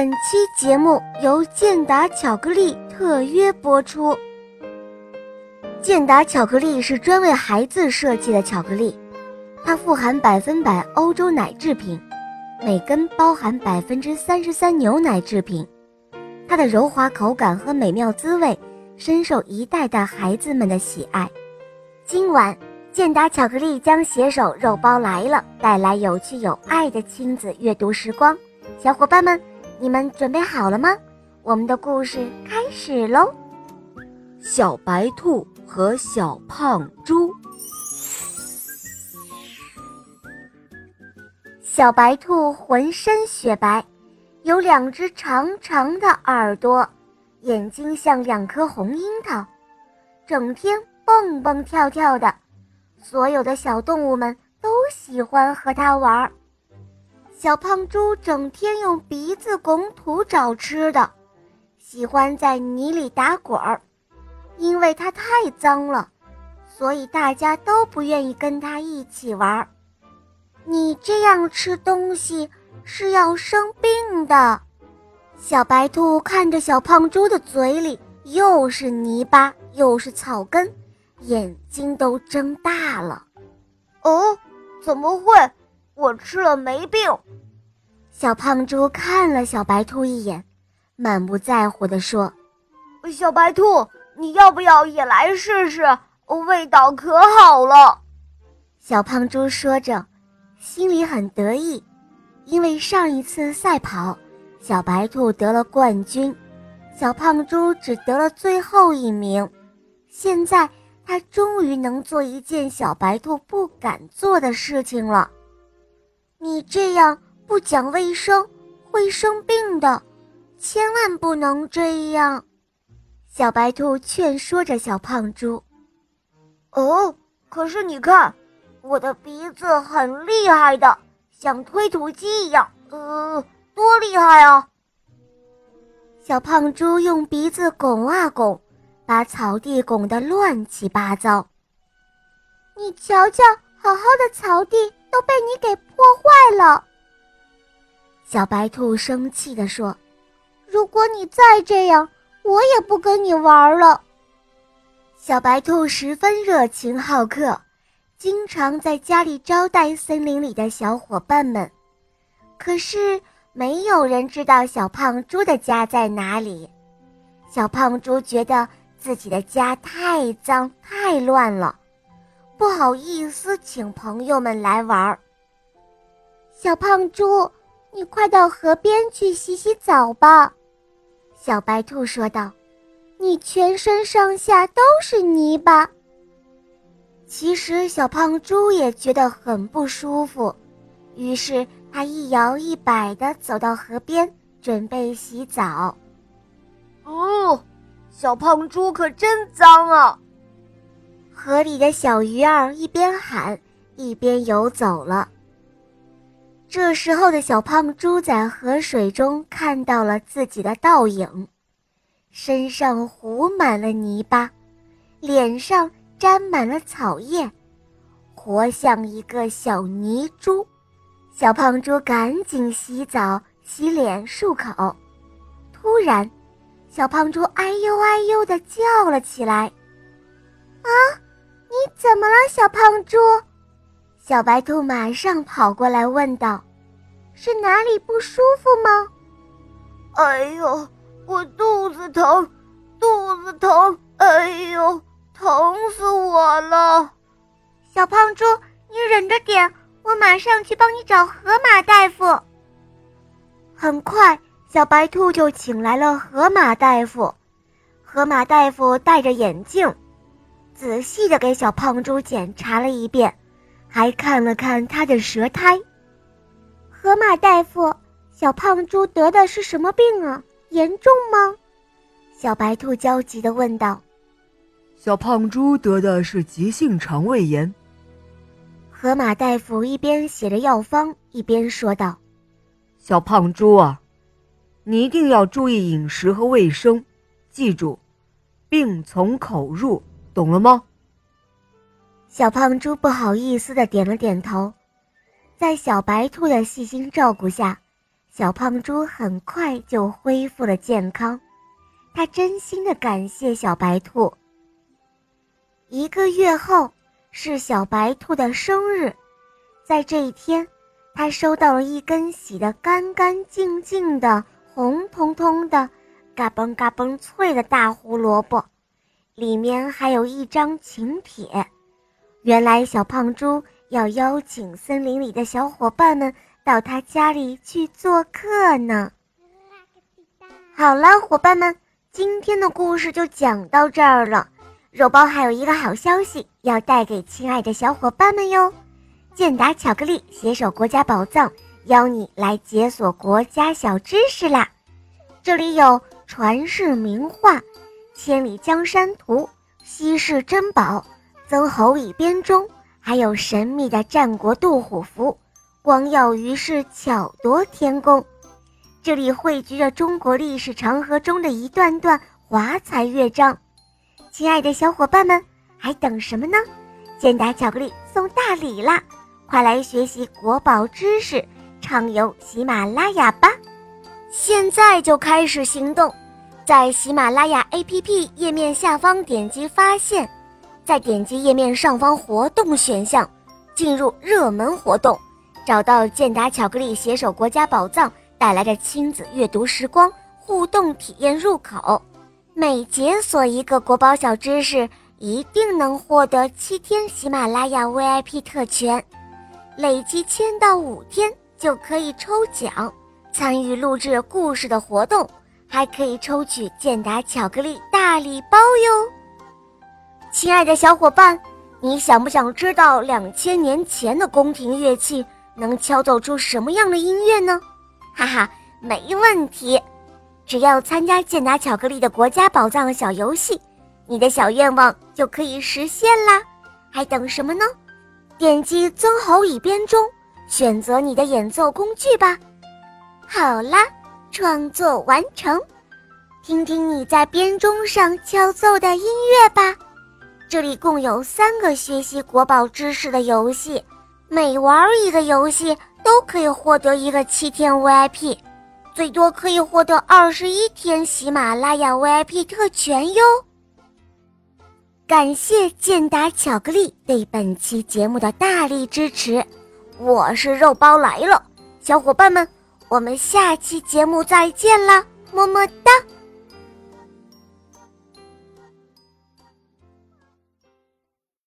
本期节目由健达巧克力特约播出。健达巧克力是专为孩子设计的巧克力，它富含百分百欧洲奶制品，每根包含百分之三十三牛奶制品。它的柔滑口感和美妙滋味深受一代代孩子们的喜爱。今晚，健达巧克力将携手肉包来了，带来有趣有爱的亲子阅读时光。小伙伴们。你们准备好了吗？我们的故事开始喽！小白兔和小胖猪。小白兔浑身雪白，有两只长长的耳朵，眼睛像两颗红樱桃，整天蹦蹦跳跳的。所有的小动物们都喜欢和它玩儿。小胖猪整天用鼻子拱土找吃的，喜欢在泥里打滚儿，因为它太脏了，所以大家都不愿意跟它一起玩儿。你这样吃东西是要生病的。小白兔看着小胖猪的嘴里又是泥巴又是草根，眼睛都睁大了。哦，怎么会？我吃了没病。小胖猪看了小白兔一眼，满不在乎地说：“小白兔，你要不要也来试试？味道可好了。”小胖猪说着，心里很得意，因为上一次赛跑，小白兔得了冠军，小胖猪只得了最后一名。现在他终于能做一件小白兔不敢做的事情了。你这样不讲卫生，会生病的，千万不能这样。小白兔劝说着小胖猪。哦，可是你看，我的鼻子很厉害的，像推土机一样，呃，多厉害啊！小胖猪用鼻子拱啊拱，把草地拱得乱七八糟。你瞧瞧，好好的草地。都被你给破坏了，小白兔生气地说：“如果你再这样，我也不跟你玩了。”小白兔十分热情好客，经常在家里招待森林里的小伙伴们。可是没有人知道小胖猪的家在哪里。小胖猪觉得自己的家太脏太乱了。不好意思，请朋友们来玩儿。小胖猪，你快到河边去洗洗澡吧。”小白兔说道，“你全身上下都是泥巴。”其实小胖猪也觉得很不舒服，于是他一摇一摆地走到河边，准备洗澡。哦，小胖猪可真脏啊！河里的小鱼儿一边喊，一边游走了。这时候的小胖猪在河水中看到了自己的倒影，身上糊满了泥巴，脸上沾满了草叶，活像一个小泥猪。小胖猪赶紧洗澡、洗脸、漱口。突然，小胖猪哎呦哎呦地叫了起来：“啊！”你怎么了，小胖猪？小白兔马上跑过来问道：“是哪里不舒服吗？”“哎呦，我肚子疼，肚子疼！哎呦，疼死我了！”小胖猪，你忍着点，我马上去帮你找河马大夫。很快，小白兔就请来了河马大夫。河马大夫戴着眼镜。仔细的给小胖猪检查了一遍，还看了看他的舌苔。河马大夫，小胖猪得的是什么病啊？严重吗？小白兔焦急的问道。小胖猪得的是急性肠胃炎。河马大夫一边写着药方，一边说道：“小胖猪啊，你一定要注意饮食和卫生，记住，病从口入。”懂了吗？小胖猪不好意思的点了点头。在小白兔的细心照顾下，小胖猪很快就恢复了健康。他真心的感谢小白兔。一个月后是小白兔的生日，在这一天，他收到了一根洗得干干净净的红彤彤的、嘎嘣嘎嘣脆的大胡萝卜，里面还有一张请帖。原来小胖猪要邀请森林里的小伙伴们到他家里去做客呢。好了，伙伴们，今天的故事就讲到这儿了。肉包还有一个好消息要带给亲爱的小伙伴们哟！健达巧克力携手国家宝藏，邀你来解锁国家小知识啦！这里有传世名画、千里江山图、稀世珍宝。曾侯乙编钟，还有神秘的战国杜虎符，光耀于世，巧夺天工。这里汇聚着中国历史长河中的一段段华彩乐章。亲爱的小伙伴们，还等什么呢？健达巧克力送大礼啦！快来学习国宝知识，畅游喜马拉雅吧！现在就开始行动，在喜马拉雅 APP 页面下方点击发现。再点击页面上方活动选项，进入热门活动，找到健达巧克力携手国家宝藏带来的亲子阅读时光互动体验入口。每解锁一个国宝小知识，一定能获得七天喜马拉雅 VIP 特权，累计签到五天就可以抽奖，参与录制故事的活动，还可以抽取健达巧克力大礼包哟。亲爱的小伙伴，你想不想知道两千年前的宫廷乐器能敲奏出什么样的音乐呢？哈哈，没问题，只要参加健达巧克力的国家宝藏小游戏，你的小愿望就可以实现啦！还等什么呢？点击曾侯乙编钟，选择你的演奏工具吧。好啦，创作完成，听听你在编钟上敲奏的音乐吧。这里共有三个学习国宝知识的游戏，每玩一个游戏都可以获得一个七天 VIP，最多可以获得二十一天喜马拉雅 VIP 特权哟。感谢健达巧克力对本期节目的大力支持，我是肉包来了，小伙伴们，我们下期节目再见了，么么哒。